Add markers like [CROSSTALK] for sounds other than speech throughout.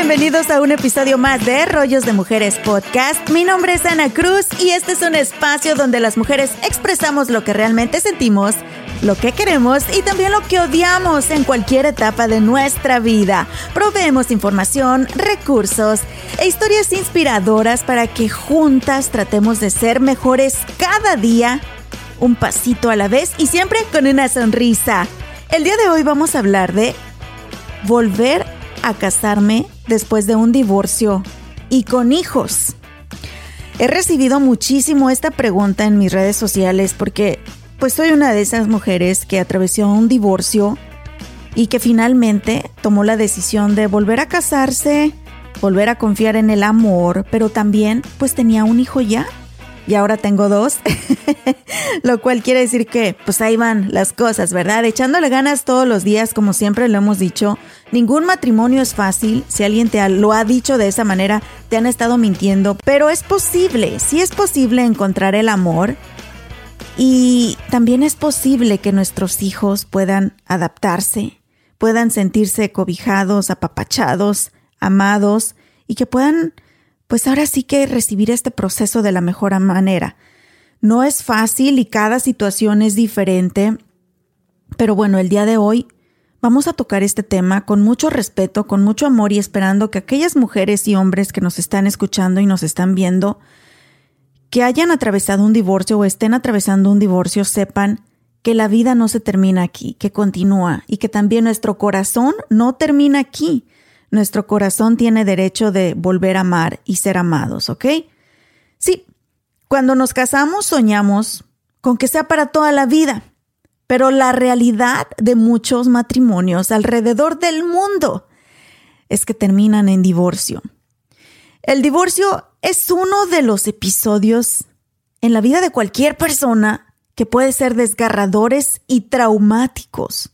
Bienvenidos a un episodio más de Rollos de Mujeres Podcast. Mi nombre es Ana Cruz y este es un espacio donde las mujeres expresamos lo que realmente sentimos, lo que queremos y también lo que odiamos en cualquier etapa de nuestra vida. Proveemos información, recursos e historias inspiradoras para que juntas tratemos de ser mejores cada día, un pasito a la vez y siempre con una sonrisa. El día de hoy vamos a hablar de volver a casarme después de un divorcio y con hijos. He recibido muchísimo esta pregunta en mis redes sociales porque pues soy una de esas mujeres que atravesó un divorcio y que finalmente tomó la decisión de volver a casarse, volver a confiar en el amor, pero también pues tenía un hijo ya y ahora tengo dos, [LAUGHS] lo cual quiere decir que pues ahí van las cosas, ¿verdad? Echándole ganas todos los días, como siempre lo hemos dicho. Ningún matrimonio es fácil, si alguien te lo ha dicho de esa manera, te han estado mintiendo, pero es posible, sí es posible encontrar el amor y también es posible que nuestros hijos puedan adaptarse, puedan sentirse cobijados, apapachados, amados y que puedan pues ahora sí que recibir este proceso de la mejor manera. No es fácil y cada situación es diferente, pero bueno, el día de hoy vamos a tocar este tema con mucho respeto, con mucho amor y esperando que aquellas mujeres y hombres que nos están escuchando y nos están viendo, que hayan atravesado un divorcio o estén atravesando un divorcio, sepan que la vida no se termina aquí, que continúa y que también nuestro corazón no termina aquí. Nuestro corazón tiene derecho de volver a amar y ser amados, ¿ok? Sí, cuando nos casamos soñamos con que sea para toda la vida, pero la realidad de muchos matrimonios alrededor del mundo es que terminan en divorcio. El divorcio es uno de los episodios en la vida de cualquier persona que puede ser desgarradores y traumáticos.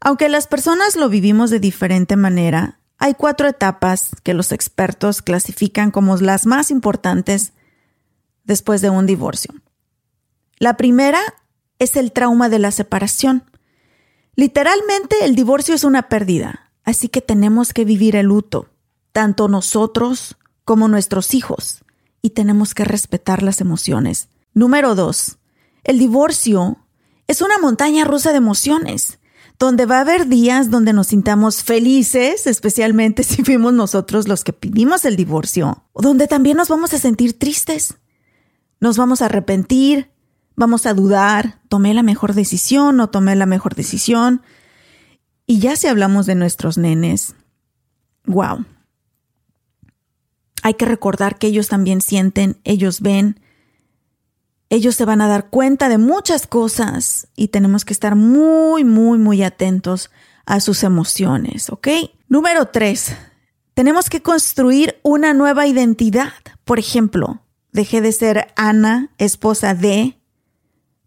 Aunque las personas lo vivimos de diferente manera, hay cuatro etapas que los expertos clasifican como las más importantes después de un divorcio. La primera es el trauma de la separación. Literalmente el divorcio es una pérdida, así que tenemos que vivir el luto, tanto nosotros como nuestros hijos, y tenemos que respetar las emociones. Número dos, el divorcio es una montaña rusa de emociones donde va a haber días donde nos sintamos felices, especialmente [LAUGHS] si fuimos nosotros los que pedimos el divorcio, donde también nos vamos a sentir tristes, nos vamos a arrepentir, vamos a dudar, tomé la mejor decisión o tomé la mejor decisión. Y ya si hablamos de nuestros nenes, wow. Hay que recordar que ellos también sienten, ellos ven, ellos se van a dar cuenta de muchas cosas y tenemos que estar muy, muy, muy atentos a sus emociones, ¿ok? Número tres, tenemos que construir una nueva identidad. Por ejemplo, dejé de ser Ana, esposa de,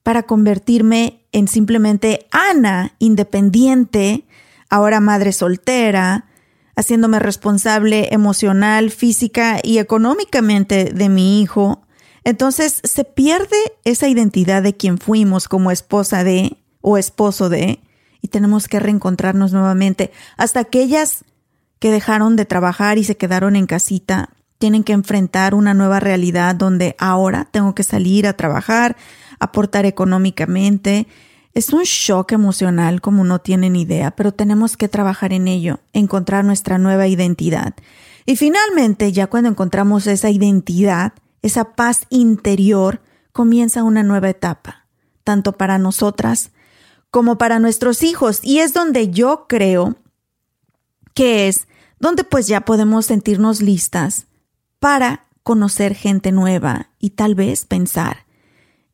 para convertirme en simplemente Ana, independiente, ahora madre soltera, haciéndome responsable emocional, física y económicamente de mi hijo, entonces se pierde esa identidad de quien fuimos como esposa de o esposo de y tenemos que reencontrarnos nuevamente. Hasta aquellas que dejaron de trabajar y se quedaron en casita tienen que enfrentar una nueva realidad donde ahora tengo que salir a trabajar, aportar económicamente. Es un shock emocional como no tienen idea, pero tenemos que trabajar en ello, encontrar nuestra nueva identidad. Y finalmente, ya cuando encontramos esa identidad, esa paz interior, comienza una nueva etapa, tanto para nosotras como para nuestros hijos. Y es donde yo creo que es donde pues ya podemos sentirnos listas para conocer gente nueva y tal vez pensar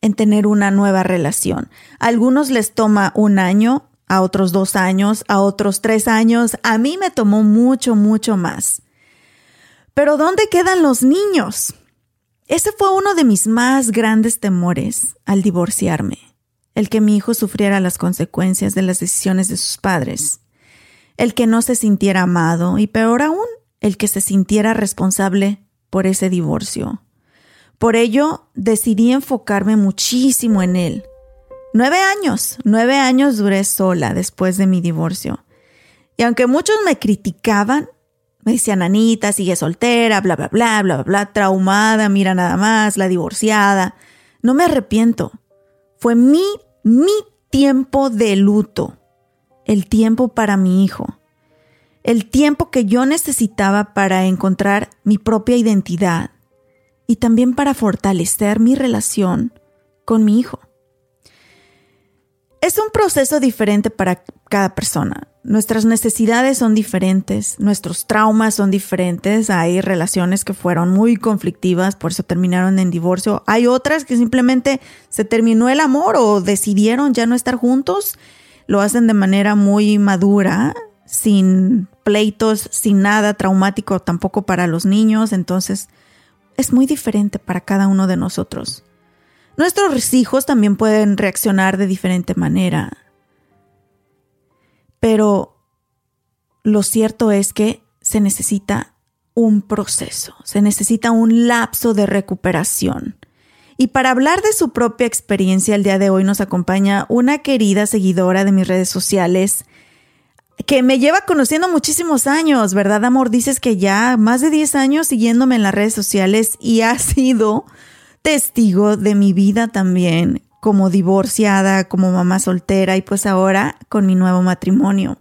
en tener una nueva relación. A algunos les toma un año, a otros dos años, a otros tres años. A mí me tomó mucho, mucho más. Pero ¿dónde quedan los niños? Ese fue uno de mis más grandes temores al divorciarme, el que mi hijo sufriera las consecuencias de las decisiones de sus padres, el que no se sintiera amado y peor aún, el que se sintiera responsable por ese divorcio. Por ello, decidí enfocarme muchísimo en él. Nueve años, nueve años duré sola después de mi divorcio. Y aunque muchos me criticaban, me decían, Anita, sigue soltera, bla, bla, bla, bla, bla, bla, traumada, mira nada más, la divorciada. No me arrepiento. Fue mi, mi tiempo de luto. El tiempo para mi hijo. El tiempo que yo necesitaba para encontrar mi propia identidad y también para fortalecer mi relación con mi hijo. Es un proceso diferente para cada persona. Nuestras necesidades son diferentes, nuestros traumas son diferentes, hay relaciones que fueron muy conflictivas, por eso terminaron en divorcio, hay otras que simplemente se terminó el amor o decidieron ya no estar juntos, lo hacen de manera muy madura, sin pleitos, sin nada traumático tampoco para los niños, entonces es muy diferente para cada uno de nosotros. Nuestros hijos también pueden reaccionar de diferente manera. Pero lo cierto es que se necesita un proceso, se necesita un lapso de recuperación. Y para hablar de su propia experiencia el día de hoy nos acompaña una querida seguidora de mis redes sociales que me lleva conociendo muchísimos años, ¿verdad, amor? Dices que ya más de 10 años siguiéndome en las redes sociales y ha sido testigo de mi vida también como divorciada, como mamá soltera y pues ahora con mi nuevo matrimonio.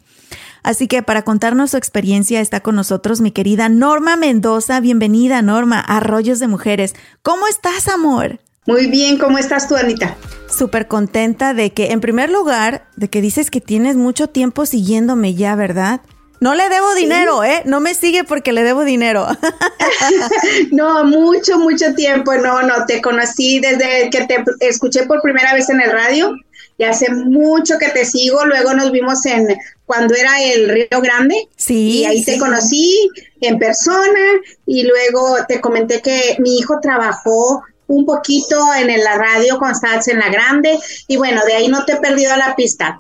Así que para contarnos su experiencia está con nosotros mi querida Norma Mendoza. Bienvenida Norma a Rollos de Mujeres. ¿Cómo estás, amor? Muy bien, ¿cómo estás tú, Anita? Súper contenta de que, en primer lugar, de que dices que tienes mucho tiempo siguiéndome ya, ¿verdad? No le debo dinero, ¿eh? No me sigue porque le debo dinero. [LAUGHS] no, mucho, mucho tiempo. No, no, te conocí desde que te escuché por primera vez en el radio. Y hace mucho que te sigo. Luego nos vimos en cuando era el Río Grande. Sí. Y ahí te conocí en persona. Y luego te comenté que mi hijo trabajó un poquito en la radio cuando estabas en la grande. Y bueno, de ahí no te he perdido la pista.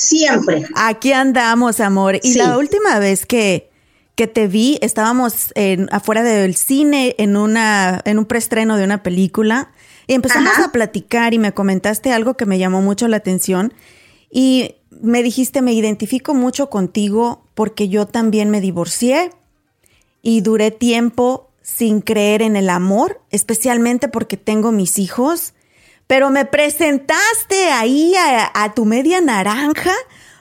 Siempre. Aquí andamos, amor. Y la última vez que, que te vi, estábamos en, afuera del cine en, una, en un preestreno de una película y empezamos a platicar y me comentaste algo que me llamó mucho la atención y me dijiste, me identifico mucho contigo porque yo también me divorcié y duré tiempo sin creer en el amor, especialmente porque tengo mis hijos pero me presentaste ahí a, tu media naranja,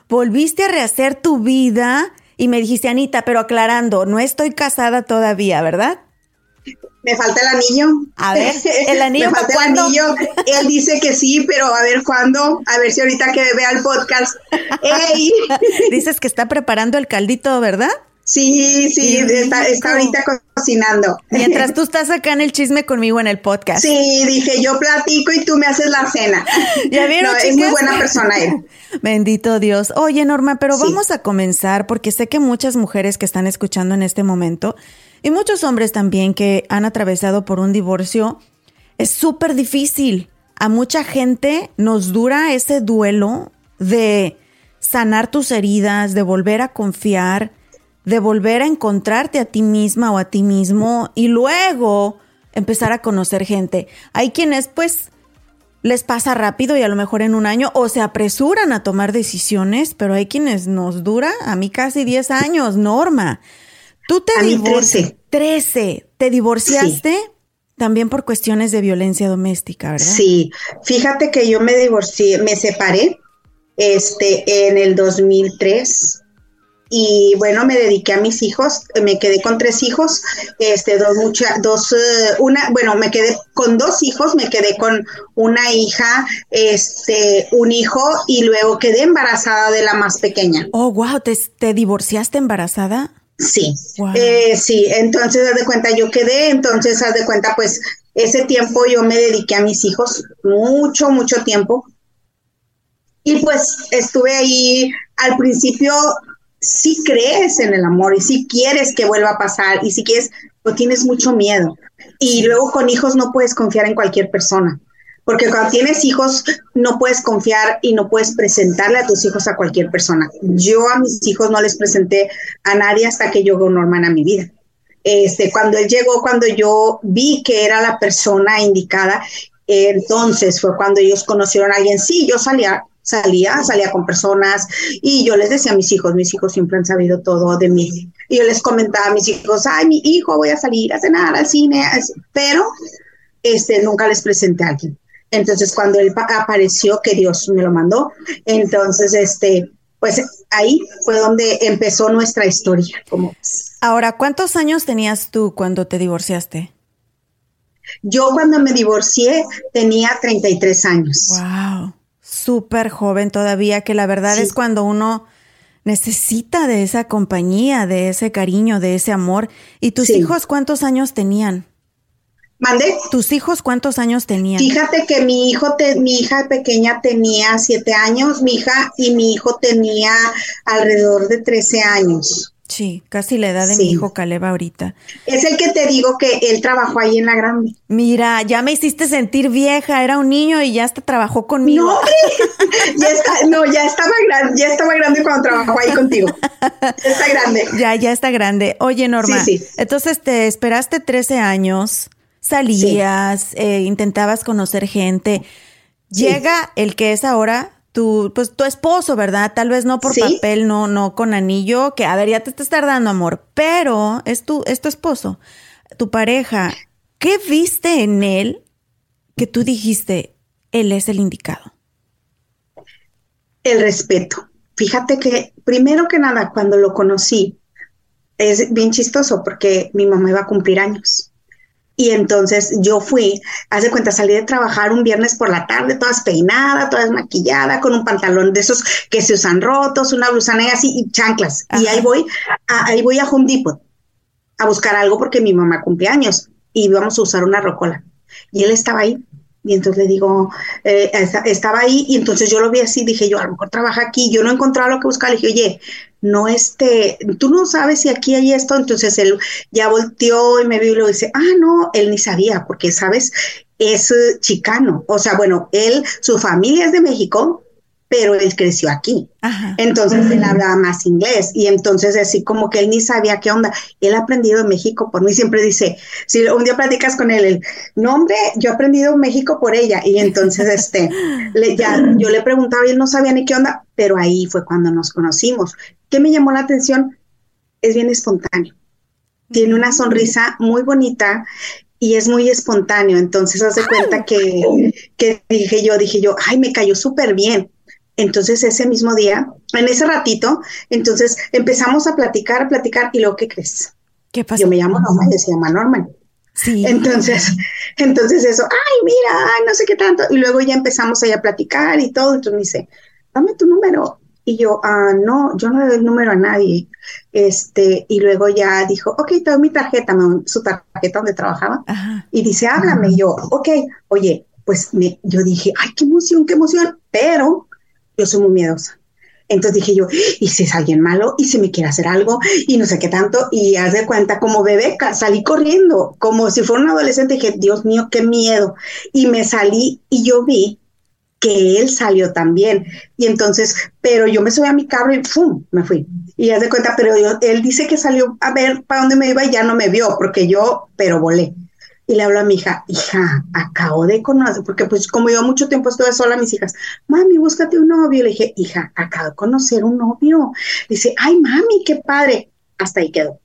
volviste a rehacer tu vida y me dijiste, Anita, pero aclarando, no estoy casada todavía, ¿verdad? Me falta el anillo. A ver, el anillo. [LAUGHS] Me falta el anillo. Él dice que sí, pero a ver cuándo. A ver si ahorita que vea el podcast. [LAUGHS] ¡Ey! Dices que está preparando el caldito, ¿verdad? Sí, sí, está, está, ahorita cocinando. Mientras [LAUGHS] tú estás acá en el chisme conmigo en el podcast. Sí, dije, yo platico y tú me haces la cena. [LAUGHS] ¿Ya vieron, no, Es muy buena persona él. [LAUGHS] Bendito Dios. Oye, Norma, pero vamos a comenzar porque sé que muchas mujeres que están escuchando en este momento y muchos hombres también que han atravesado por un divorcio, es súper difícil. A mucha gente nos dura ese duelo de sanar tus heridas, de volver a confiar de volver a encontrarte a ti misma o a ti mismo y luego empezar a conocer gente. Hay quienes pues les pasa rápido y a lo mejor en un año o se apresuran a tomar decisiones, pero hay quienes nos dura, a mí casi 10 años, Norma. Tú te divorciaste. 13. ¿Te divorciaste? También por cuestiones de violencia doméstica, ¿verdad? Sí, fíjate que yo me divorcié, me separé este, en el 2003 y bueno, me dediqué a mis hijos, me quedé con tres hijos, este, dos, mucha, dos, eh, una, bueno, me quedé con dos hijos, me quedé con una hija, este, un hijo y luego quedé embarazada de la más pequeña. Oh, wow, ¿te, te divorciaste embarazada? Sí, eh, sí, entonces haz de cuenta, yo quedé, entonces haz de cuenta, pues ese tiempo yo me dediqué a mis hijos, mucho, mucho tiempo. Y pues estuve ahí al principio si crees en el amor y si quieres que vuelva a pasar y si quieres, o tienes mucho miedo. Y luego con hijos no puedes confiar en cualquier persona, porque cuando tienes hijos no puedes confiar y no puedes presentarle a tus hijos a cualquier persona. Yo a mis hijos no les presenté a nadie hasta que llegó Norman a mi vida. Este, cuando él llegó, cuando yo vi que era la persona indicada, entonces fue cuando ellos conocieron a alguien. Sí, yo salía salía, salía con personas y yo les decía a mis hijos, mis hijos siempre han sabido todo de mí. Y yo les comentaba a mis hijos, ay, mi hijo, voy a salir a cenar al cine, pero este, nunca les presenté a alguien. Entonces, cuando él apareció, que Dios me lo mandó, entonces, este, pues ahí fue donde empezó nuestra historia. Como... Ahora, ¿cuántos años tenías tú cuando te divorciaste? Yo cuando me divorcié tenía 33 años. Wow súper joven todavía, que la verdad es cuando uno necesita de esa compañía, de ese cariño, de ese amor. ¿Y tus hijos cuántos años tenían? ¿Mande? ¿Tus hijos cuántos años tenían? Fíjate que mi hijo, mi hija pequeña tenía siete años, mi hija y mi hijo tenía alrededor de trece años. Sí, casi la edad de mi hijo Caleb ahorita. Es el que te digo que él trabajó ahí en la grande. Mira, ya me hiciste sentir vieja, era un niño y ya hasta trabajó conmigo. No, [LAUGHS] ya no, ya estaba grande, ya estaba grande cuando trabajó ahí contigo. Ya está grande. [LAUGHS] Ya, ya está grande. Oye, Norma, entonces te esperaste 13 años, salías, eh, intentabas conocer gente. Llega el que es ahora tu, pues tu esposo, ¿verdad? Tal vez no por papel, no, no con anillo, que a ver, ya te estás tardando, amor, pero es tu, es tu esposo, tu pareja. ¿Qué viste en él que tú dijiste, él es el indicado? El respeto. Fíjate que, primero que nada, cuando lo conocí, es bien chistoso porque mi mamá iba a cumplir años. Y entonces yo fui, hace cuenta, salí de trabajar un viernes por la tarde, todas peinadas, todas maquillada, con un pantalón de esos que se usan rotos, una blusa negra así y chanclas. Y ahí voy, a, ahí voy a Home Depot a buscar algo porque mi mamá años y íbamos a usar una rocola. Y él estaba ahí. Y entonces le digo, eh, estaba ahí y entonces yo lo vi así, dije yo, a lo mejor trabaja aquí, yo no encontraba lo que buscaba, le dije, oye, no este, tú no sabes si aquí hay esto, entonces él ya volteó y me vio y lo dice, ah, no, él ni sabía, porque, ¿sabes? Es eh, chicano, o sea, bueno, él, su familia es de México, pero él creció aquí. Entonces él hablaba más inglés y entonces así como que él ni sabía qué onda. Él ha aprendido en México por mí, siempre dice, si un día platicas con él, el nombre, yo he aprendido en México por ella y entonces este, le, ya, yo le preguntaba y él no sabía ni qué onda, pero ahí fue cuando nos conocimos. ¿Qué me llamó la atención? Es bien espontáneo. Tiene una sonrisa muy bonita y es muy espontáneo. Entonces, hace cuenta que, que dije yo, dije yo, ay, me cayó súper bien entonces ese mismo día, en ese ratito, entonces empezamos a platicar, a platicar y luego, ¿qué crees? ¿Qué pasó? Yo me llamo Norma se llama Norman. Sí. Entonces, [LAUGHS] entonces eso, ay, mira, ay, no sé qué tanto. Y luego ya empezamos ahí a platicar y todo. Entonces me dice, dame tu número. Y yo, ah, no, yo no le doy el número a nadie. Este, y luego ya dijo, ok, te doy mi tarjeta, su tarjeta donde trabajaba. Y dice, háblame. Y yo, ok, oye, pues me, yo dije, ay, qué emoción, qué emoción. Pero yo soy muy miedosa. Entonces dije yo, ¿y si es alguien malo? ¿Y si me quiere hacer algo? Y no sé qué tanto. Y haz de cuenta, como bebé, salí corriendo, como si fuera un adolescente. Dije, Dios mío, qué miedo. Y me salí y yo vi que él salió también. Y entonces, pero yo me subí a mi carro y ¡fum! me fui. Y haz de cuenta, pero él dice que salió a ver para dónde me iba y ya no me vio, porque yo, pero volé. Y le hablo a mi hija, hija, acabo de conocer, porque pues como yo mucho tiempo estuve sola, mis hijas, mami, búscate un novio. Le dije, hija, acabo de conocer un novio. Dice, ay, mami, qué padre. Hasta ahí quedó.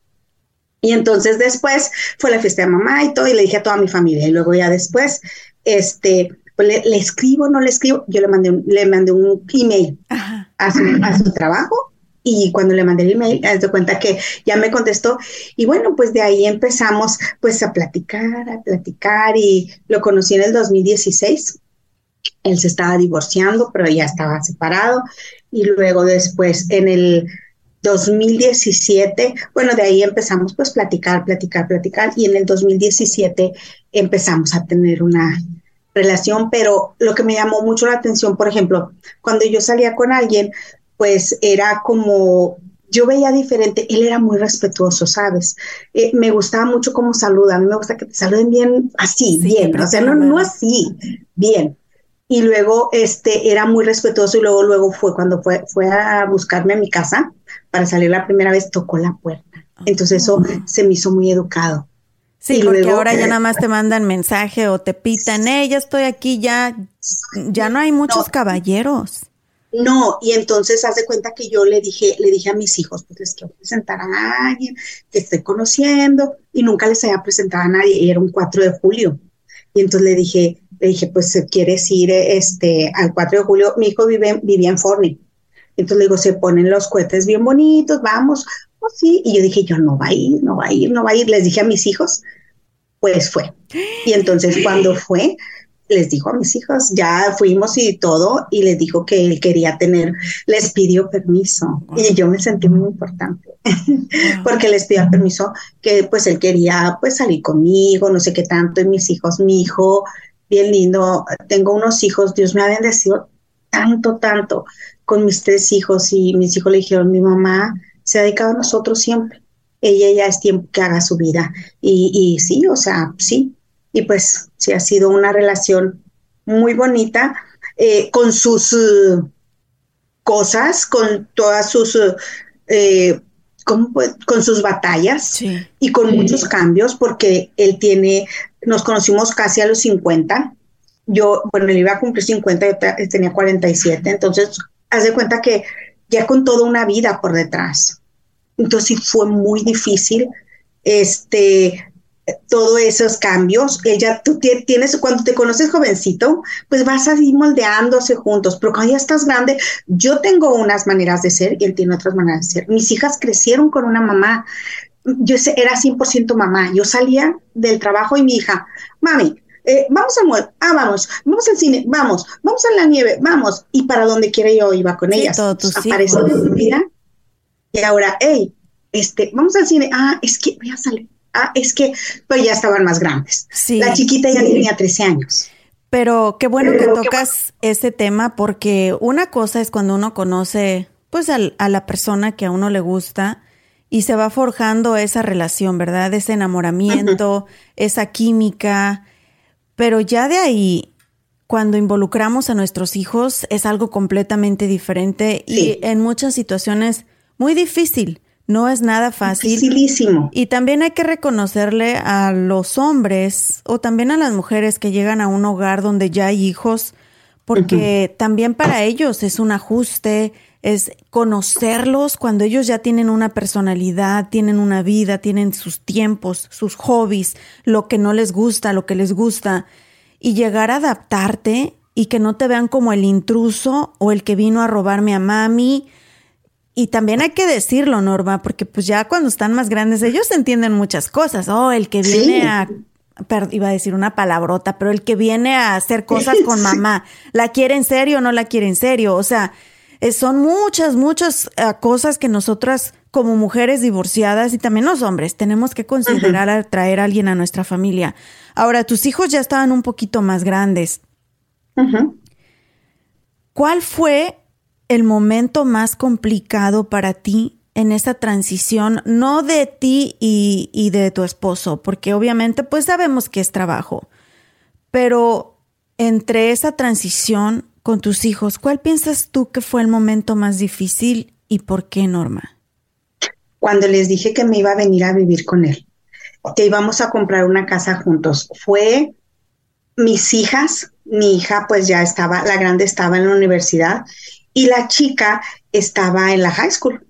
Y entonces después fue la fiesta de mamá y todo, y le dije a toda mi familia. Y luego ya después, este, pues le, escribo, no le escribo. Yo le mandé un, le mandé un email a su, a su trabajo y cuando le mandé el email, haz de cuenta que ya me contestó y bueno, pues de ahí empezamos pues a platicar, a platicar y lo conocí en el 2016. Él se estaba divorciando, pero ya estaba separado y luego después en el 2017, bueno, de ahí empezamos pues platicar, platicar, platicar y en el 2017 empezamos a tener una relación, pero lo que me llamó mucho la atención, por ejemplo, cuando yo salía con alguien, pues era como yo veía diferente, él era muy respetuoso, ¿sabes? Eh, me gustaba mucho cómo saluda, a mí me gusta que te saluden bien así, bien, o sea, no, no así, bien. Y luego este era muy respetuoso y luego luego fue cuando fue fue a buscarme a mi casa para salir la primera vez tocó la puerta. Entonces eso ah. se me hizo muy educado. Sí, porque ahora ya nada más te mandan mensaje o te pitan, eh, ya estoy aquí, ya, ya no hay muchos caballeros. No, y entonces hace cuenta que yo le dije, le dije a mis hijos, pues les quiero presentar a alguien que estoy conociendo, y nunca les había presentado a nadie, y era un 4 de julio. Y entonces le dije, le dije, pues quieres ir este, al 4 de julio, mi hijo vive, vivía en Forney. Entonces le digo, se ponen los cohetes bien bonitos, vamos, sí. Y yo dije, yo no va a ir, no va a ir, no va a ir. Les dije a mis hijos, pues fue. Y entonces cuando fue, les dijo a mis hijos, ya fuimos y todo, y les dijo que él quería tener, les pidió permiso. Y yo me sentí muy importante, [LAUGHS] porque les pidió permiso que pues él quería pues salir conmigo, no sé qué tanto, y mis hijos, mi hijo, bien lindo, tengo unos hijos, Dios me ha bendecido tanto, tanto con mis tres hijos, y mis hijos le dijeron, mi mamá se ha dedicado a nosotros siempre. Ella ya es tiempo que haga su vida. Y, y sí, o sea, sí, y pues sí ha sido una relación muy bonita eh, con sus eh, cosas, con todas sus, eh, con sus batallas y con muchos cambios, porque él tiene, nos conocimos casi a los 50. Yo, bueno, él iba a cumplir 50, yo tenía 47, entonces, haz de cuenta que ya con toda una vida por detrás. Entonces fue muy difícil este todos esos cambios. Ella, tú tienes, cuando te conoces jovencito, pues vas a ir moldeándose juntos, pero cuando ya estás grande, yo tengo unas maneras de ser y él tiene otras maneras de ser. Mis hijas crecieron con una mamá. Yo era 100% mamá. Yo salía del trabajo y mi hija, mami, eh, vamos al mall, ah, vamos, vamos al cine, vamos, vamos a la nieve, vamos. Y para donde quiera yo iba con ellas. Aparece Y ahora, hey, este, vamos al cine, ah, es que voy a salir ah, es que pues ya estaban más grandes. La chiquita ya tenía 13 años. Pero qué bueno que tocas ese tema porque una cosa es cuando uno conoce pues a la persona que a uno le gusta y se va forjando esa relación, ¿verdad? Ese enamoramiento, esa química. Pero ya de ahí, cuando involucramos a nuestros hijos, es algo completamente diferente y en muchas situaciones muy difícil. No es nada fácil. Dificilísimo. Y también hay que reconocerle a los hombres o también a las mujeres que llegan a un hogar donde ya hay hijos, porque también para ellos es un ajuste, es conocerlos cuando ellos ya tienen una personalidad, tienen una vida, tienen sus tiempos, sus hobbies, lo que no les gusta, lo que les gusta, y llegar a adaptarte y que no te vean como el intruso o el que vino a robarme a mami y también hay que decirlo, Norma, porque pues ya cuando están más grandes ellos entienden muchas cosas. Oh, el que viene a iba a decir una palabrota, pero el que viene a hacer cosas con [LAUGHS] mamá, ¿la quiere en serio o no la quiere en serio? O sea, son muchas, muchas eh, cosas que nosotras como mujeres divorciadas y también los hombres tenemos que considerar a traer a alguien a nuestra familia. Ahora, tus hijos ya estaban un poquito más grandes. ¿Cuál fue el momento más complicado para ti en esa transición, no de ti y, de tu esposo, porque obviamente pues sabemos que es trabajo, pero entre esa transición con tus hijos, ¿cuál piensas tú que fue el momento más difícil y por qué, Norma? Cuando les dije que me iba a venir a vivir con él, que íbamos a comprar una casa juntos, fue mis hijas, mi hija pues ya estaba, la grande estaba en la universidad y la chica estaba en la high school.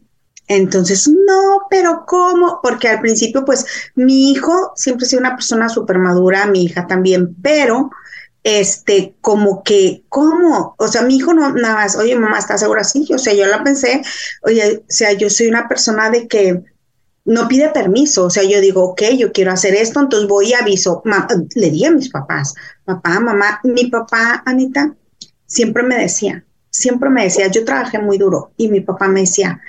Entonces, no, pero ¿cómo? Porque al principio, pues mi hijo siempre ha sido una persona súper madura, mi hija también, pero este, como que, ¿cómo? O sea, mi hijo no, nada más, oye, mamá, ¿estás segura? Sí, o sea, yo la pensé, oye, o sea, yo soy una persona de que no pide permiso, o sea, yo digo, ok, yo quiero hacer esto, entonces voy y aviso, le di a mis papás, papá, mamá, mi papá, Anita, siempre me decía, siempre me decía, yo trabajé muy duro y mi papá me decía,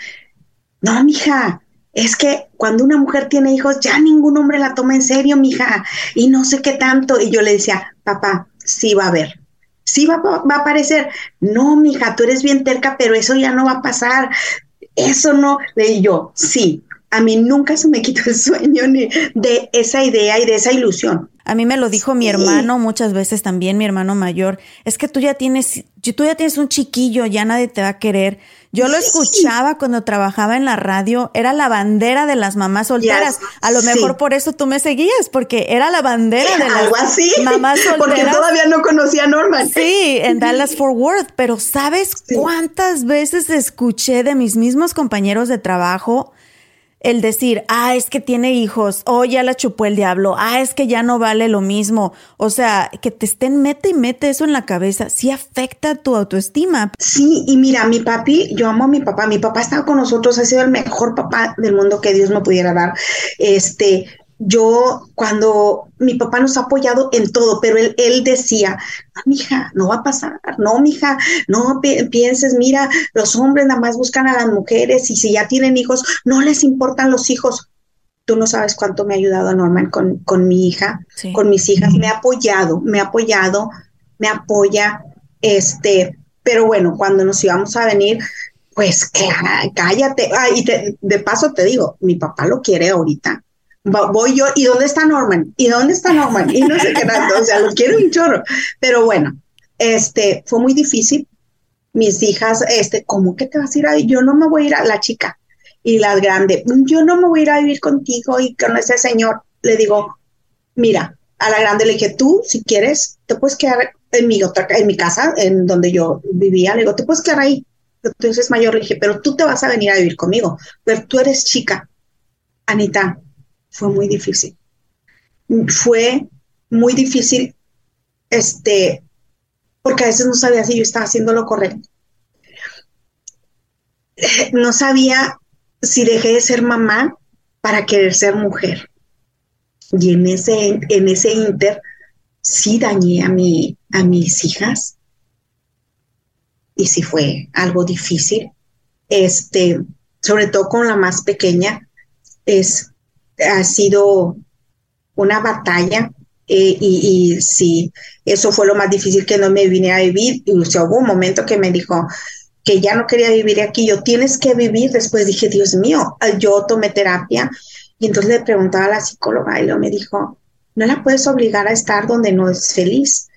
no, mija, es que cuando una mujer tiene hijos, ya ningún hombre la toma en serio, mija, y no sé qué tanto. Y yo le decía, papá, sí va a haber, sí va, a aparecer. No, mija, tú eres bien terca, pero eso ya no va a pasar. Eso no, le yo, sí, a mí nunca se me quitó el sueño ni de esa idea y de esa ilusión. A mí me lo dijo mi hermano muchas veces también, mi hermano mayor, es que tú ya tienes, tú ya tienes un chiquillo, ya nadie te va a querer. Yo lo escuchaba cuando trabajaba en la radio, era la bandera de las mamás solteras. a lo mejor por eso tú me seguías, porque era la bandera de las mamás [LAUGHS] solteras. Porque todavía no conocía a Norman. Sí, en Dallas Fort Worth, pero ¿sabes cuántas veces escuché de mis mismos compañeros de trabajo? El decir, ah, es que tiene hijos, o oh, ya la chupó el diablo, ah, es que ya no vale lo mismo. O sea, que te estén mete y mete eso en la cabeza, sí afecta tu autoestima. Sí, y mira, mi papi, yo amo a mi papá, mi papá ha estado con nosotros, ha sido el mejor papá del mundo que Dios me pudiera dar. Este, yo cuando mi papá nos ha apoyado en todo, pero él, él decía, no, mija, no va a pasar, no, mija, no pienses, mira, los hombres nada más buscan a las mujeres y si ya tienen hijos, no les importan los hijos. Tú no sabes cuánto me ha ayudado Norman con, con mi hija, con mis hijas, me ha apoyado, me ha apoyado, me apoya, este, pero bueno, cuando nos íbamos a venir, pues cállate, ah, y de paso te digo, mi papá lo quiere ahorita, voy yo, ¿y dónde está Norman? ¿Y dónde está Norman? Y no sé qué tanto, o sea, lo quiero un chorro. Pero bueno, este, fue muy difícil. Mis hijas, este, ¿cómo que te vas a ir a Yo no me voy a ir a la chica. Y la grande, yo no me voy a ir a vivir contigo y con ese señor. Le digo, mira, a la grande le dije, tú, si quieres, te puedes quedar en mi otra, en mi casa, en donde yo vivía. Le digo, te puedes quedar ahí. Entonces mayor le dije, pero tú te vas a venir a vivir conmigo. Pero tú eres chica. Anita, fue muy difícil. Fue muy difícil, este, porque a veces no sabía si yo estaba haciendo lo correcto. No sabía si dejé de ser mamá para querer ser mujer. Y en ese, en ese inter sí dañé a, mi, a mis hijas. Y sí fue algo difícil. Este, sobre todo con la más pequeña, es ha sido una batalla eh, y, y, sí, eso fue lo más difícil que no me vine a vivir. Y o sea, hubo un momento que me dijo que ya no quería vivir aquí, yo tienes que vivir. Después dije, Dios mío, yo tomé terapia y entonces le preguntaba a la psicóloga y luego me dijo, no la puedes obligar a estar donde no es feliz.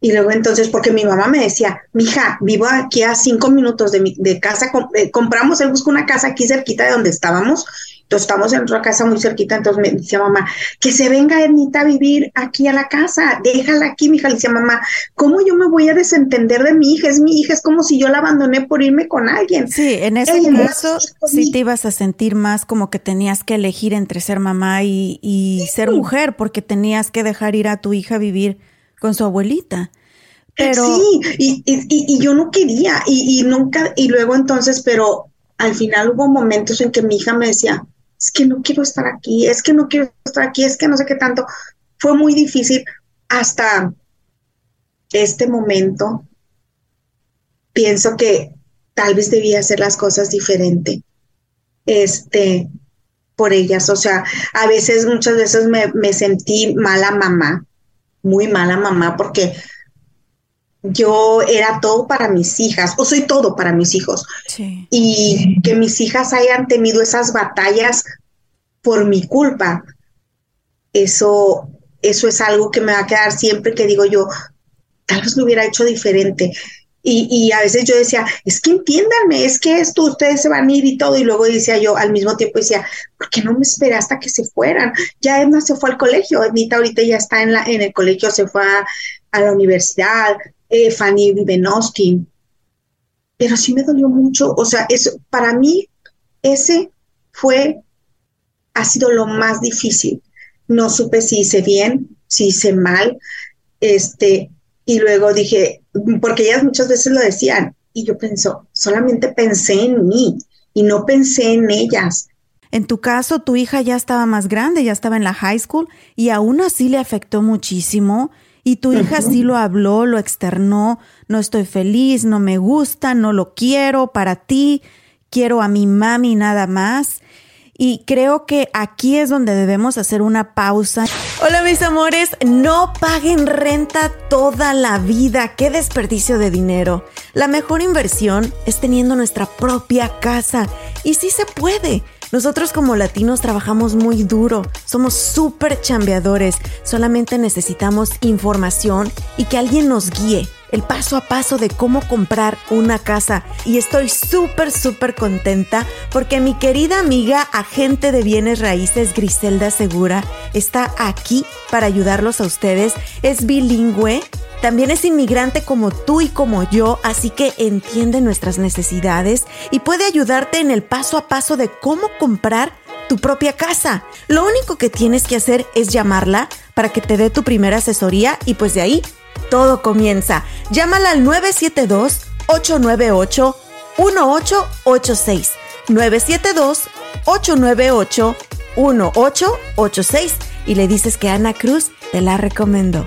Y luego entonces, porque mi mamá me decía, mija, vivo aquí a cinco minutos de, mi, de casa, eh, compramos, él buscó una casa aquí cerquita de donde estábamos entonces estamos en otra casa muy cerquita, entonces me decía mamá, que se venga Ernita a vivir aquí a la casa, déjala aquí, mi hija. Le decía mamá, ¿cómo yo me voy a desentender de mi hija? Es mi hija, es como si yo la abandoné por irme con alguien. Sí, en ese caso sí te ibas a sentir más como que tenías que elegir entre ser mamá y, ser mujer, porque tenías que dejar ir a tu hija a vivir con su abuelita. Pero... Sí, y, y, y yo no quería, y, y nunca, y luego entonces, pero al final hubo momentos en que mi hija me decía, es que no quiero estar aquí, es que no quiero estar aquí, es que no sé qué tanto. Fue muy difícil hasta este momento. Pienso que tal vez debía hacer las cosas diferente. Este, por ellas. O sea, a veces, muchas veces me, me sentí mala mamá, muy mala mamá, porque yo era todo para mis hijas, o soy todo para mis hijos. Y que mis hijas hayan tenido esas batallas por mi culpa, eso, eso es algo que me va a quedar siempre que digo yo, tal vez lo hubiera hecho diferente. Y, y, a veces yo decía, es que entiéndanme, es que esto, ustedes se van a ir y todo. Y luego decía yo, al mismo tiempo decía, ¿por qué no me esperé hasta que se fueran? Ya Edna se fue al colegio, Ednita ahorita ya está en, la, en el colegio, se fue a la universidad, eh, Fanny Austin, pero sí me dolió mucho, o sea, eso, para mí ese fue, ha sido lo más difícil. No supe si hice bien, si hice mal, este, Y luego dije, porque ellas muchas veces lo decían, y yo pensó, solamente pensé en mí y no pensé en ellas. En tu caso, tu hija ya estaba más grande, ya estaba en la high school y aún así le afectó muchísimo. Y tu hija sí lo habló, lo externó, no estoy feliz, no me gusta, no lo quiero para ti, quiero a mi mami nada más. Y creo que aquí es donde debemos hacer una pausa. Hola mis amores, no paguen renta toda la vida. Qué desperdicio de dinero. La mejor inversión es teniendo nuestra propia casa. Y sí se puede. Nosotros como latinos trabajamos muy duro, somos súper chambeadores, solamente necesitamos información y que alguien nos guíe el paso a paso de cómo comprar una casa. Y estoy súper, súper contenta porque mi querida amiga agente de bienes raíces Griselda Segura está aquí para ayudarlos a ustedes. Es bilingüe. También es inmigrante como tú y como yo, así que entiende nuestras necesidades y puede ayudarte en el paso a paso de cómo comprar tu propia casa. Lo único que tienes que hacer es llamarla para que te dé tu primera asesoría y pues de ahí todo comienza. Llámala al 972-898-1886. 972-898-1886 y le dices que Ana Cruz te la recomendó.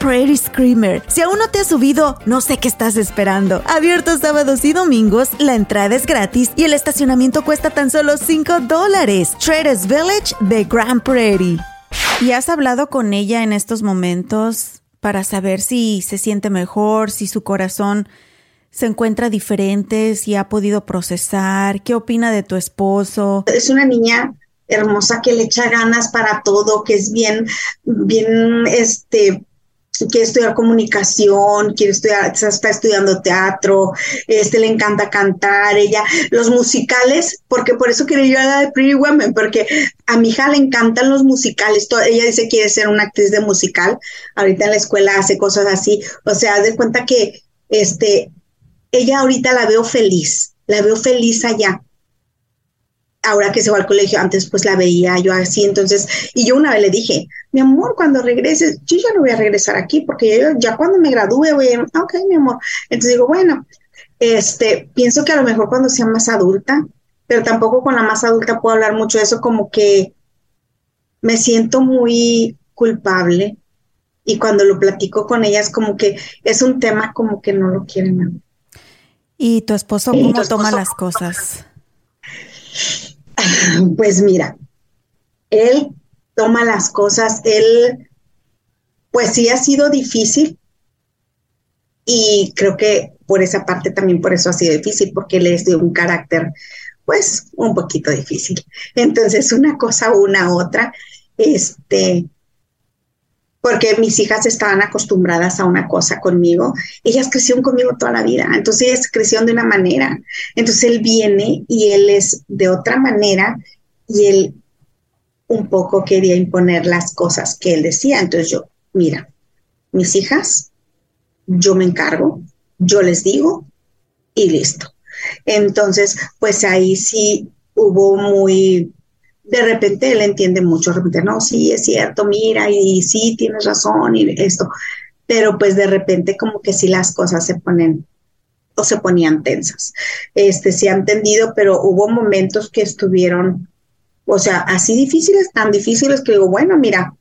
Prairie Screamer. Si aún no te has subido, no sé qué estás esperando. Abierto sábados y domingos, la entrada es gratis y el estacionamiento cuesta tan solo 5 dólares. Traders Village de Grand Prairie. ¿Y has hablado con ella en estos momentos para saber si se siente mejor, si su corazón se encuentra diferente, si ha podido procesar? ¿Qué opina de tu esposo? Es una niña hermosa que le echa ganas para todo, que es bien, bien, este, quiere estudiar comunicación, quiere estudiar, está estudiando teatro, este le encanta cantar, ella, los musicales, porque por eso quería yo a la de Pretty Women, porque a mi hija le encantan los musicales, ella dice que quiere ser una actriz de musical, ahorita en la escuela hace cosas así, o sea, de cuenta que este, ella ahorita la veo feliz, la veo feliz allá, ahora que se va al colegio, antes pues la veía yo así, entonces, y yo una vez le dije, mi amor, cuando regreses, yo ya no voy a regresar aquí, porque yo ya cuando me gradúe voy a ir, ok, mi amor, entonces digo, bueno, este, pienso que a lo mejor cuando sea más adulta, pero tampoco con la más adulta puedo hablar mucho de eso, como que me siento muy culpable, y cuando lo platico con ella es como que es un tema como que no lo quieren. ¿Y tu esposo cómo toma las cosas? [LAUGHS] Pues mira, él toma las cosas, él, pues sí ha sido difícil y creo que por esa parte también por eso ha sido difícil, porque él es de un carácter, pues, un poquito difícil. Entonces, una cosa, una otra, este, porque mis hijas estaban acostumbradas a una cosa conmigo, ellas crecieron conmigo toda la vida, entonces ellas crecieron de una manera, entonces él viene y él es de otra manera y él un poco quería imponer las cosas que él decía, entonces yo, mira, mis hijas, yo me encargo, yo les digo y listo. Entonces, pues ahí sí hubo muy de repente él entiende mucho, de repente, no, sí, es cierto, mira, y sí, tienes razón, y esto, pero pues de repente como que sí las cosas se ponen o se ponían tensas. Este, sí ha entendido, pero hubo momentos que estuvieron, o sea, así difíciles, tan difíciles que digo, bueno, mira,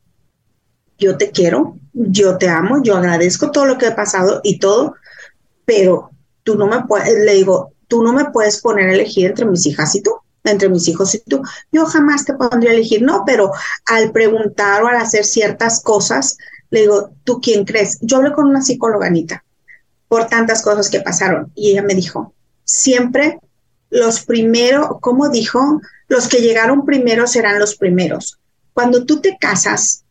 yo te quiero, yo te amo, yo agradezco todo lo que he pasado y todo, pero tú no me puedes, le digo, tú no me puedes poner a elegir entre mis hijas y tú entre mis hijos y tú. Yo jamás te pondría a elegir, no, pero al preguntar o al hacer ciertas cosas, le digo, ¿tú quién crees? Yo hablé con una psicóloga, Anita, por tantas cosas que pasaron, y ella me dijo, siempre los primeros, ¿cómo dijo? Los que llegaron primero serán los primeros. Cuando tú te casas,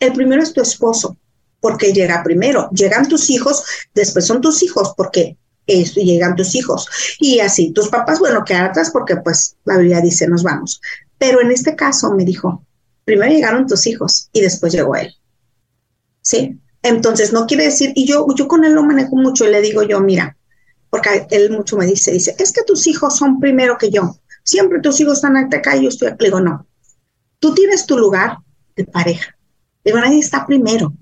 el primero es tu esposo, porque llega primero. Llegan tus hijos, después son tus hijos, porque esto, y llegan tus hijos. Y así, tus papás, bueno, que atrás porque pues la Biblia dice, nos vamos. Pero en este caso me dijo, primero llegaron tus hijos y después llegó él. ¿Sí? Entonces, no quiere decir, y yo, yo con él lo manejo mucho y le digo yo, mira, porque él mucho me dice, dice, es que tus hijos son primero que yo. Siempre tus hijos están acá y yo estoy aquí. Le digo, no. Tú tienes tu lugar de pareja. Le digo, nadie está primero.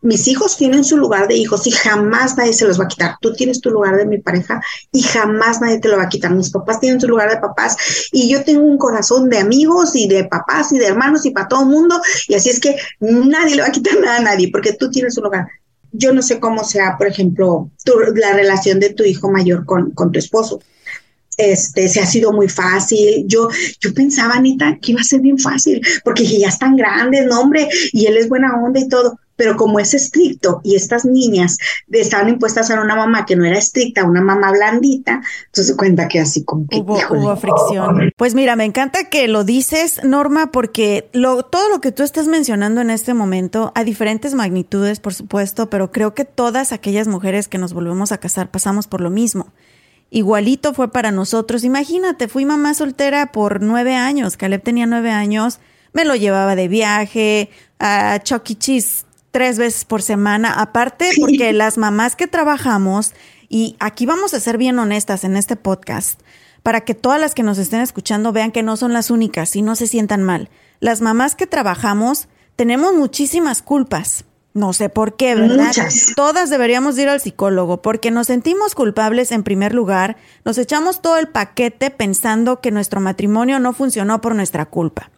Mis hijos tienen su lugar de hijos y jamás nadie se los va a quitar. Tú tienes tu lugar de mi pareja y jamás nadie te lo va a quitar. Mis papás tienen su lugar de papás y yo tengo un corazón de amigos y de papás y de hermanos y para todo el mundo. Y así es que nadie le va a quitar nada a nadie porque tú tienes su lugar. Yo no sé cómo sea, por ejemplo, la relación de tu hijo mayor con, con tu esposo este, se ha sido muy fácil. Yo, yo pensaba, Anita, que iba a ser bien fácil, porque ya están grandes, no, hombre, y él es buena onda y todo pero como es estricto y estas niñas estaban impuestas a una mamá que no era estricta, una mamá blandita, entonces se cuenta que así como que hubo, fricción. Pues mira, me encanta que lo dices, Norma, porque lo, todo lo que tú estás mencionando en este momento, a diferentes magnitudes, por supuesto, pero creo que todas aquellas mujeres que nos volvemos a casar pasamos por lo mismo. Igualito fue para nosotros. Imagínate, fui mamá soltera por nueve años. Caleb tenía nueve años. Me lo llevaba de viaje a Chuck E. Cheese tres veces por semana, aparte porque las mamás que trabajamos, y aquí vamos a ser bien honestas en este podcast, para que todas las que nos estén escuchando vean que no son las únicas y no se sientan mal. Las mamás que trabajamos tenemos muchísimas culpas. No sé por qué, ¿verdad? Todas deberíamos ir al psicólogo porque nos sentimos culpables en primer lugar, nos echamos todo el paquete pensando que nuestro matrimonio no funcionó por nuestra culpa.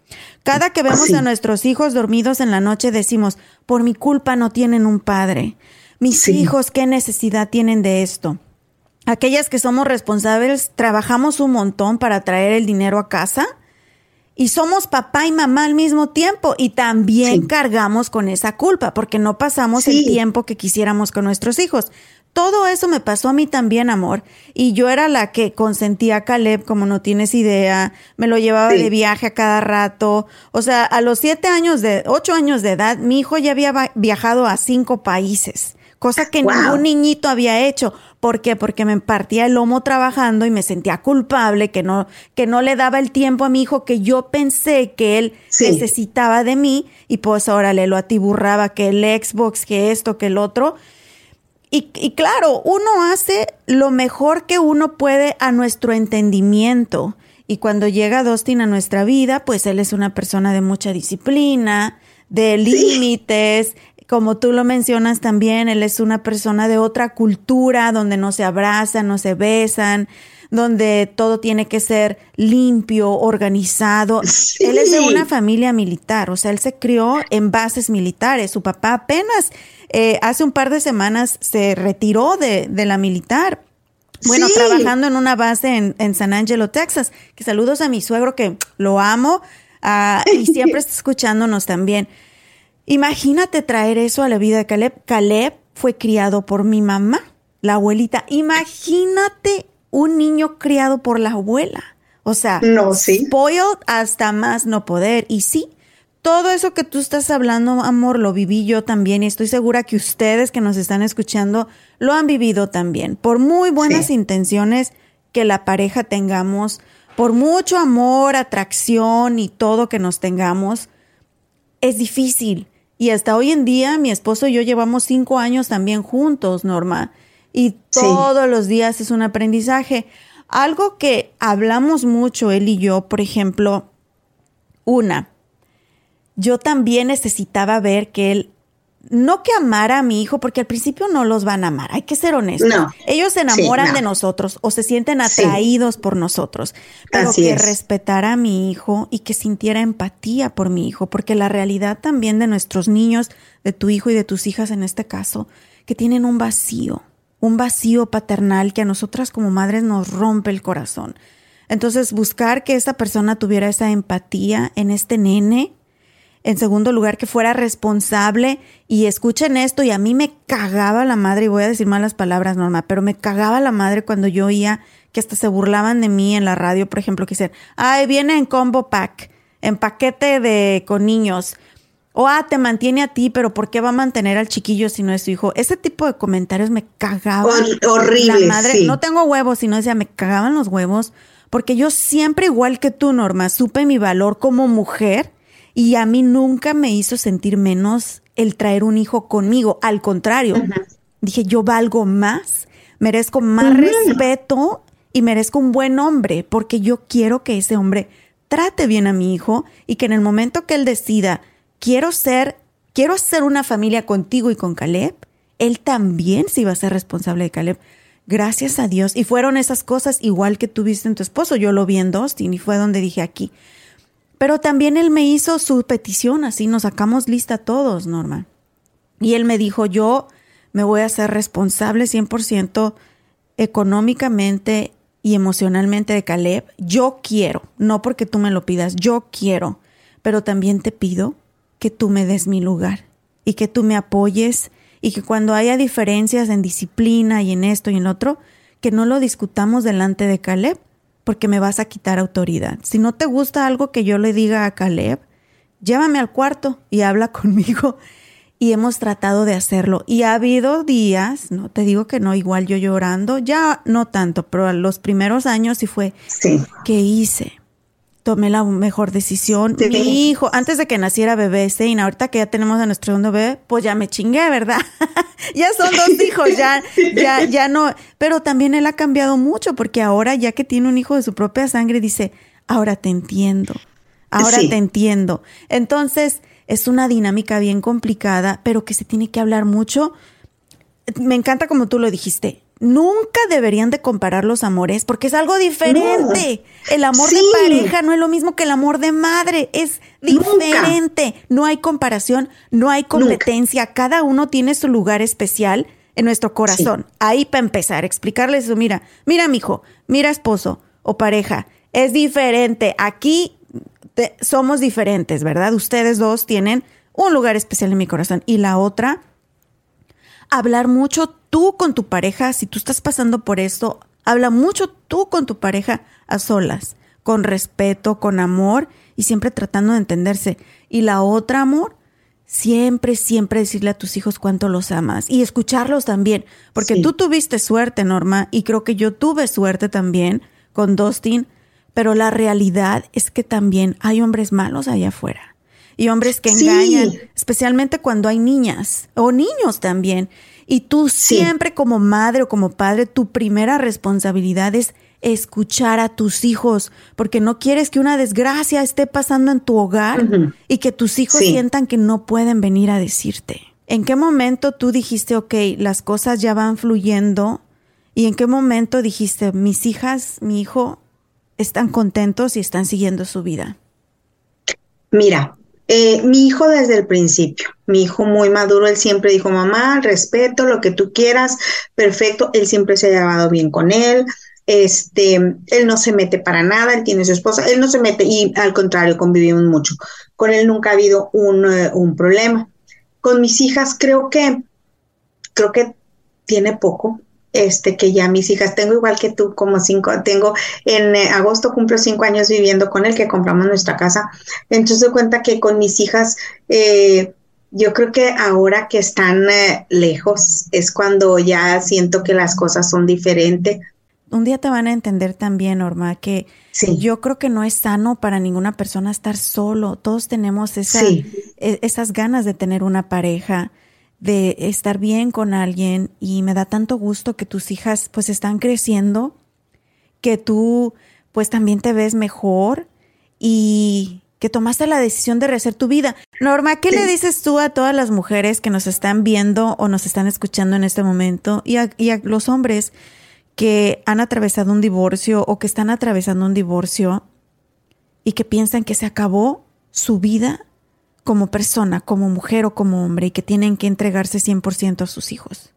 Cada que vemos a nuestros hijos dormidos en la noche decimos, por mi culpa no tienen un padre. Mis hijos, ¿qué necesidad tienen de esto? Aquellas que somos responsables, trabajamos un montón para traer el dinero a casa y somos papá y mamá al mismo tiempo y también cargamos con esa culpa porque no pasamos el tiempo que quisiéramos con nuestros hijos. Todo eso me pasó a mí también, amor. Y yo era la que consentía a Caleb, como no tienes idea. Me lo llevaba de viaje a cada rato. O sea, a los siete años de, ocho años de edad, mi hijo ya había viajado a cinco países. Cosa que ningún niñito había hecho. ¿Por qué? Porque me partía el lomo trabajando y me sentía culpable que no, que no le daba el tiempo a mi hijo que yo pensé que él necesitaba de mí. Y pues ahora le lo atiburraba que el Xbox, que esto, que el otro. Y, claro, uno hace lo mejor que uno puede a nuestro entendimiento. Y cuando llega Dustin a nuestra vida, pues él es una persona de mucha disciplina, de límites. Como tú lo mencionas también, él es una persona de otra cultura donde no se abrazan, no se besan, donde todo tiene que ser limpio, organizado. Él es de una familia militar, o sea, él se crió en bases militares. Su papá apenas eh, hace un par de semanas se retiró de, la militar. Bueno, trabajando en una base en, San Angelo, Texas. Que saludos a mi suegro que lo amo ah, y siempre [LAUGHS] está escuchándonos también. Imagínate traer eso a la vida de Caleb. Caleb fue criado por mi mamá, la abuelita. Imagínate un niño criado por la abuela. O sea, no, sí. spoiled hasta más no poder. Y sí, todo eso que tú estás hablando, amor, lo viví yo también y estoy segura que ustedes que nos están escuchando lo han vivido también. Por muy buenas intenciones que la pareja tengamos, por mucho amor, atracción y todo que nos tengamos, es difícil. Y hasta hoy en día mi esposo y yo llevamos cinco años también juntos, Norma. Y todos los días es un aprendizaje. Algo que hablamos mucho él y yo, por ejemplo, Una, yo también necesitaba ver que él no que amara a mi hijo, porque al principio no los van a amar, hay que ser honestos. Ellos se enamoran de nosotros o se sienten atraídos por nosotros, pero que respetara a mi hijo y que sintiera empatía por mi hijo, porque la realidad también de nuestros niños, de tu hijo y de tus hijas en este caso, que tienen un vacío, un vacío paternal que a nosotras como madres nos rompe el corazón. Entonces, buscar que esa persona tuviera esa empatía en este nene, en segundo lugar, que fuera responsable. Y escuchen esto, y a mí me cagaba la madre, y voy a decir malas palabras, Norma, pero me cagaba la madre cuando yo oía que hasta se burlaban de mí en la radio, por ejemplo, que dicen, ay, viene en combo pack, en paquete de con niños. O, ah, te mantiene a ti, pero ¿por qué va a mantener al chiquillo si no es su hijo? Ese tipo de comentarios me cagaban. horrible. La madre, no tengo huevos, sino decía, me cagaban los huevos, porque yo siempre, igual que tú, Norma, supe mi valor como mujer y a mí nunca me hizo sentir menos el traer un hijo conmigo. Al contrario, dije, yo valgo más, merezco más respeto y merezco un buen hombre, porque yo quiero que ese hombre trate bien a mi hijo y que en el momento que él decida, quiero ser, quiero hacer una familia contigo y con Caleb, él también se iba a ser responsable de Caleb. Gracias a Dios. Y fueron esas cosas igual que tuviste en tu esposo. Yo lo vi en Dustin y fue donde dije aquí, pero también él me hizo su petición, así nos sacamos lista todos, Norma. Y él me dijo, yo me voy a hacer responsable 100% económicamente y emocionalmente de Caleb. Yo quiero, no porque tú me lo pidas, yo quiero, pero también te pido que tú me des mi lugar y que tú me apoyes y que cuando haya diferencias en disciplina y en esto y en lo otro, que no lo discutamos delante de Caleb, porque me vas a quitar autoridad. Si no te gusta algo que yo le diga a Caleb, llévame al cuarto y habla [LAUGHS] conmigo. Y hemos tratado de hacerlo. Y ha habido días, no te digo que no, igual yo llorando, ya no tanto, pero los primeros años sí fue, sí. ¿qué hice? Tomé la mejor decisión. Mi hijo, antes de que naciera bebé Sein, ahorita que ya tenemos a nuestro segundo bebé, pues ya me chingué, ¿verdad? [LAUGHS] ya son dos hijos, ya, ya, ya no. Pero también él ha cambiado mucho porque ahora, ya que tiene un hijo de su propia sangre, dice, ahora te entiendo, ahora te entiendo. Entonces, es una dinámica bien complicada, pero que se tiene que hablar mucho. Me encanta como tú lo dijiste nunca deberían de comparar los amores porque es algo diferente. El amor de pareja no es lo mismo que el amor de madre, es diferente. No hay comparación, no hay competencia, cada uno tiene su lugar especial en nuestro corazón. Ahí para empezar, explicarles eso, mira, mira hijo, mira esposo o pareja, es diferente. Aquí somos diferentes, ¿verdad? Ustedes dos tienen un lugar especial en mi corazón y la otra hablar mucho tú con tu pareja, si tú estás pasando por esto, habla mucho tú con tu pareja a solas, con respeto, con amor y siempre tratando de entenderse. Y la otra, amor, siempre, siempre decirle a tus hijos cuánto los amas y escucharlos también, porque tú tuviste suerte, Norma, y creo que yo tuve suerte también con Dustin, pero la realidad es que también hay hombres malos allá afuera y hombres que engañan, especialmente cuando hay niñas o niños también. Y tú siempre como madre o como padre, tu primera responsabilidad es escuchar a tus hijos, porque no quieres que una desgracia esté pasando en tu hogar y que tus hijos sientan que no pueden venir a decirte. ¿En qué momento tú dijiste, ok, las cosas ya van fluyendo? ¿Y en qué momento dijiste, mis hijas, mi hijo, están contentos y están siguiendo su vida? Mira, eh, mi hijo desde el principio, mi hijo muy maduro, él siempre dijo, mamá, respeto lo que tú quieras, perfecto, él siempre se ha llevado bien con él, este, él no se mete para nada, él tiene su esposa, él no se mete y al contrario, convivimos mucho. Con él nunca ha habido un, eh, un problema. Con mis hijas creo que, creo que tiene poco, este, que ya mis hijas, tengo igual que tú, como cinco, tengo, en eh, agosto cumplo cinco años viviendo con él, que compramos nuestra casa. Entonces cuenta que con mis hijas, eh, yo creo que ahora que están eh, lejos es cuando ya siento que las cosas son diferentes. Un día te van a entender también, Norma, que yo creo que no es sano para ninguna persona estar solo. Todos tenemos esa, e, esas ganas de tener una pareja de estar bien con alguien y me da tanto gusto que tus hijas pues están creciendo, que tú pues también te ves mejor y que tomaste la decisión de rehacer tu vida. Norma, ¿qué le dices tú a todas las mujeres que nos están viendo o nos están escuchando en este momento y a, y a los hombres que han atravesado un divorcio o que están atravesando un divorcio y que piensan que se acabó su vida como persona, como mujer o como hombre y que tienen que entregarse 100% a sus hijos?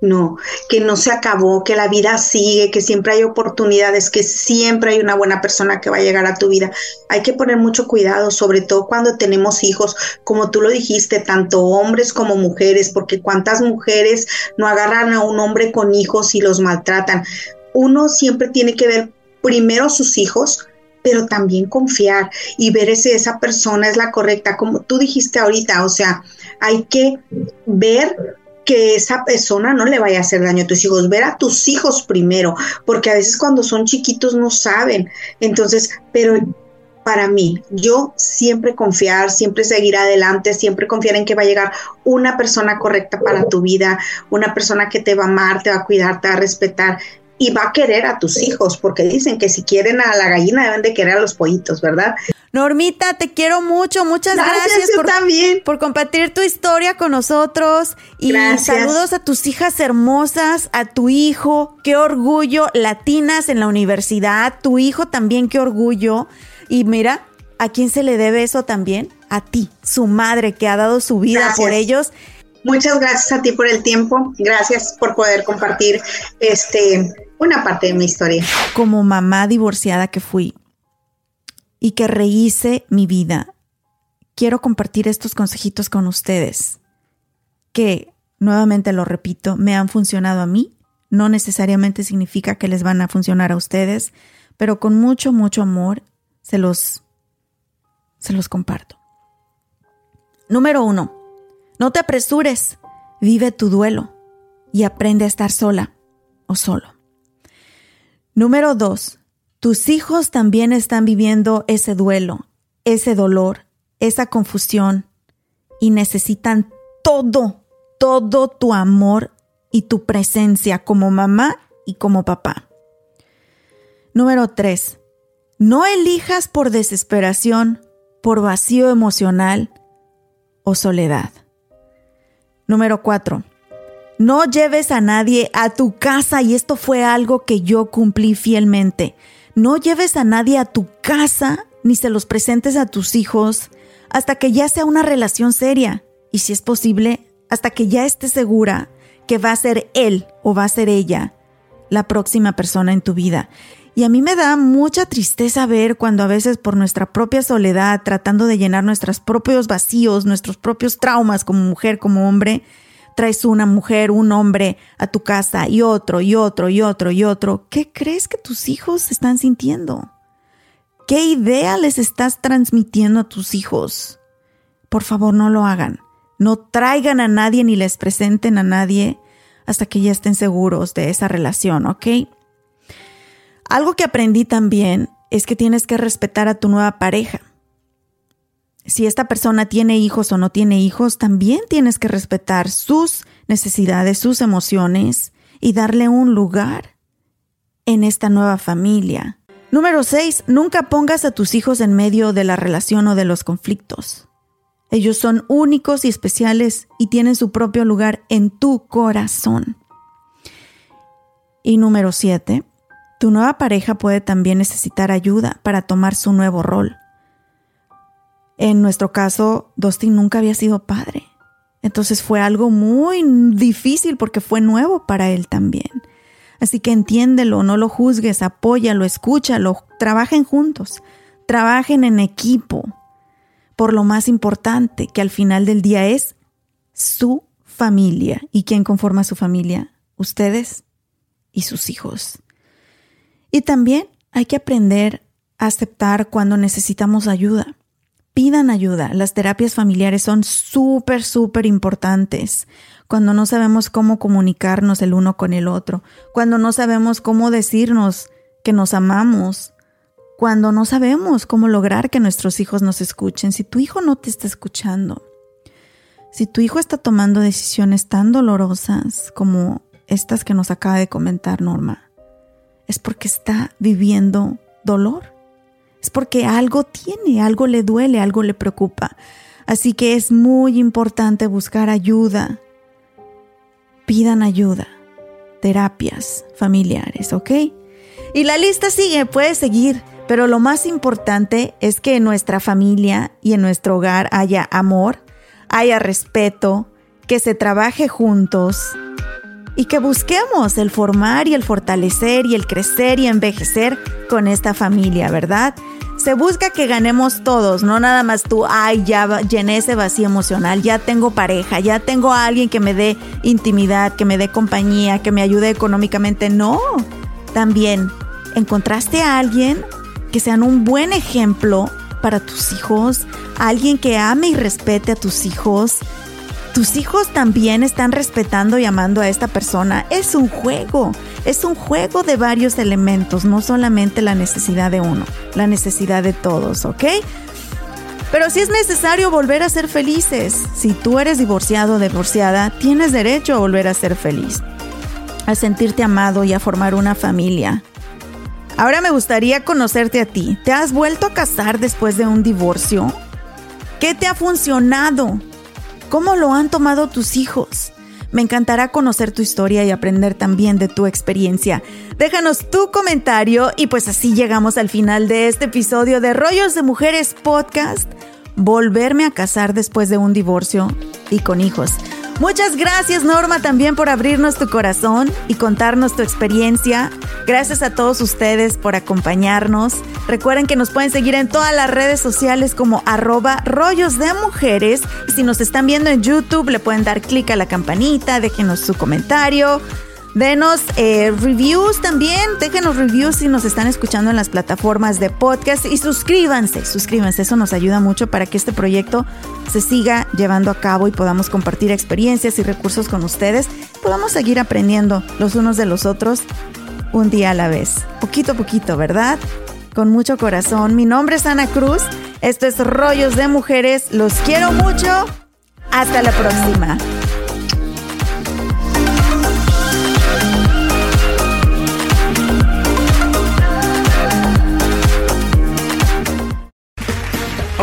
No, que no se acabó, que la vida sigue, que siempre hay oportunidades, que siempre hay una buena persona que va a llegar a tu vida. Hay que poner mucho cuidado, sobre todo cuando tenemos hijos, como tú lo dijiste, tanto hombres como mujeres, porque cuántas mujeres no agarran a un hombre con hijos y los maltratan. Uno siempre tiene que ver primero sus hijos, pero también confiar y ver si esa persona es la correcta, como tú dijiste ahorita, o sea, hay que ver que esa persona no le vaya a hacer daño a tus hijos, ver a tus hijos primero, porque a veces cuando son chiquitos no saben. Entonces, pero para mí, yo siempre confiar, siempre seguir adelante, siempre confiar en que va a llegar una persona correcta para tu vida, una persona que te va a amar, te va a cuidar, te va a respetar y va a querer a tus hijos, porque dicen que si quieren a la gallina deben de querer a los pollitos, ¿verdad? Normita, te quiero mucho. Muchas gracias, por, también. por compartir tu historia con nosotros. Y saludos a tus hijas hermosas, a tu hijo. Qué orgullo. Latinas en la universidad. Tu hijo también, qué orgullo. Y mira, ¿a quién se le debe eso también? A ti, su madre, que ha dado su vida por ellos. Muchas gracias a ti por el tiempo. Gracias por poder compartir este una parte de mi historia. Como mamá divorciada que fui, y que rehice mi vida, quiero compartir estos consejitos con ustedes, que, nuevamente lo repito, me han funcionado a mí, no necesariamente significa que les van a funcionar a ustedes, pero con mucho, mucho amor se los, se los comparto. Número uno, no te apresures, vive tu duelo y aprende a estar sola o solo. Número dos, tus hijos también están viviendo ese duelo, ese dolor, esa confusión y necesitan todo, todo tu amor y tu presencia como mamá y como papá. Número 3. No elijas por desesperación, por vacío emocional o soledad. Número 4. No lleves a nadie a tu casa y esto fue algo que yo cumplí fielmente. No lleves a nadie a tu casa ni se los presentes a tus hijos hasta que ya sea una relación seria y si es posible, hasta que ya estés segura que va a ser él o va a ser ella la próxima persona en tu vida. Y a mí me da mucha tristeza ver cuando a veces por nuestra propia soledad, tratando de llenar nuestros propios vacíos, nuestros propios traumas como mujer, como hombre, traes una mujer, un hombre a tu casa y otro y otro y otro y otro, ¿qué crees que tus hijos están sintiendo? ¿Qué idea les estás transmitiendo a tus hijos? Por favor, no lo hagan. No traigan a nadie ni les presenten a nadie hasta que ya estén seguros de esa relación, ¿ok? Algo que aprendí también es que tienes que respetar a tu nueva pareja si esta persona tiene hijos o no tiene hijos, también tienes que respetar sus necesidades, sus emociones y darle un lugar en esta nueva familia. Número 6. Nunca pongas a tus hijos en medio de la relación o de los conflictos. Ellos son únicos y especiales y tienen su propio lugar en tu corazón. Y número 7. Tu nueva pareja puede también necesitar ayuda para tomar su nuevo rol. En nuestro caso, Dustin nunca había sido padre. Entonces fue algo muy difícil porque fue nuevo para él también. Así que entiéndelo, no lo juzgues, apóyalo, escúchalo, trabajen juntos, trabajen en equipo. Por lo más importante, que al final del día es su familia. ¿Y quién conforma su familia? Ustedes y sus hijos. Y también hay que aprender a aceptar cuando necesitamos ayuda pidan ayuda. Las terapias familiares son súper, súper importantes. Cuando no sabemos cómo comunicarnos el uno con el otro, cuando no sabemos cómo decirnos que nos amamos, cuando no sabemos cómo lograr que nuestros hijos nos escuchen, si tu hijo no te está escuchando, si tu hijo está tomando decisiones tan dolorosas como estas que nos acaba de comentar Norma, es porque está viviendo dolor es porque algo tiene, algo le duele, algo le preocupa. Así que es muy importante buscar ayuda. Pidan ayuda. Terapias familiares, ¿ok? Y la lista sigue, puede seguir, pero lo más importante es que en nuestra familia y en nuestro hogar haya amor, haya respeto, que se trabaje juntos y que busquemos el formar y el fortalecer y el crecer y envejecer con esta familia, ¿verdad? Se busca que ganemos todos, no nada más tú, ay, ya llené ese vacío emocional, ya tengo pareja, ya tengo a alguien que me dé intimidad, que me dé compañía, que me ayude económicamente. No, también encontraste a alguien que sean un buen ejemplo para tus hijos, alguien que ame y respete a tus hijos, tus hijos también están respetando y amando a esta persona. Es un juego, es un juego de varios elementos, no solamente la necesidad de uno, la necesidad de todos, ¿ok? Pero si es necesario volver a ser felices, si tú eres divorciado o divorciada, tienes derecho a volver a ser feliz, a sentirte amado y a formar una familia. Ahora me gustaría conocerte a ti. ¿Te has vuelto a casar después de un divorcio? ¿Qué te ha funcionado? ¿Cómo lo han tomado tus hijos? Me encantará conocer tu historia y aprender también de tu experiencia. Déjanos tu comentario y pues así llegamos al final de este episodio de Rollos de Mujeres Podcast. Volverme a casar después de un divorcio y con hijos. Muchas gracias Norma también por abrirnos tu corazón y contarnos tu experiencia. Gracias a todos ustedes por acompañarnos. Recuerden que nos pueden seguir en todas las redes sociales como arroba rollos de mujeres. Y si nos están viendo en YouTube, le pueden dar clic a la campanita, déjenos su comentario. Denos eh, reviews también, déjenos reviews si nos están escuchando en las plataformas de podcast y suscríbanse, suscríbanse, eso nos ayuda mucho para que este proyecto se siga llevando a cabo y podamos compartir experiencias y recursos con ustedes, podamos seguir aprendiendo los unos de los otros un día a la vez, poquito a poquito, ¿verdad? Con mucho corazón. Mi nombre es Ana Cruz, esto es Rollos de Mujeres, los quiero mucho, hasta la próxima.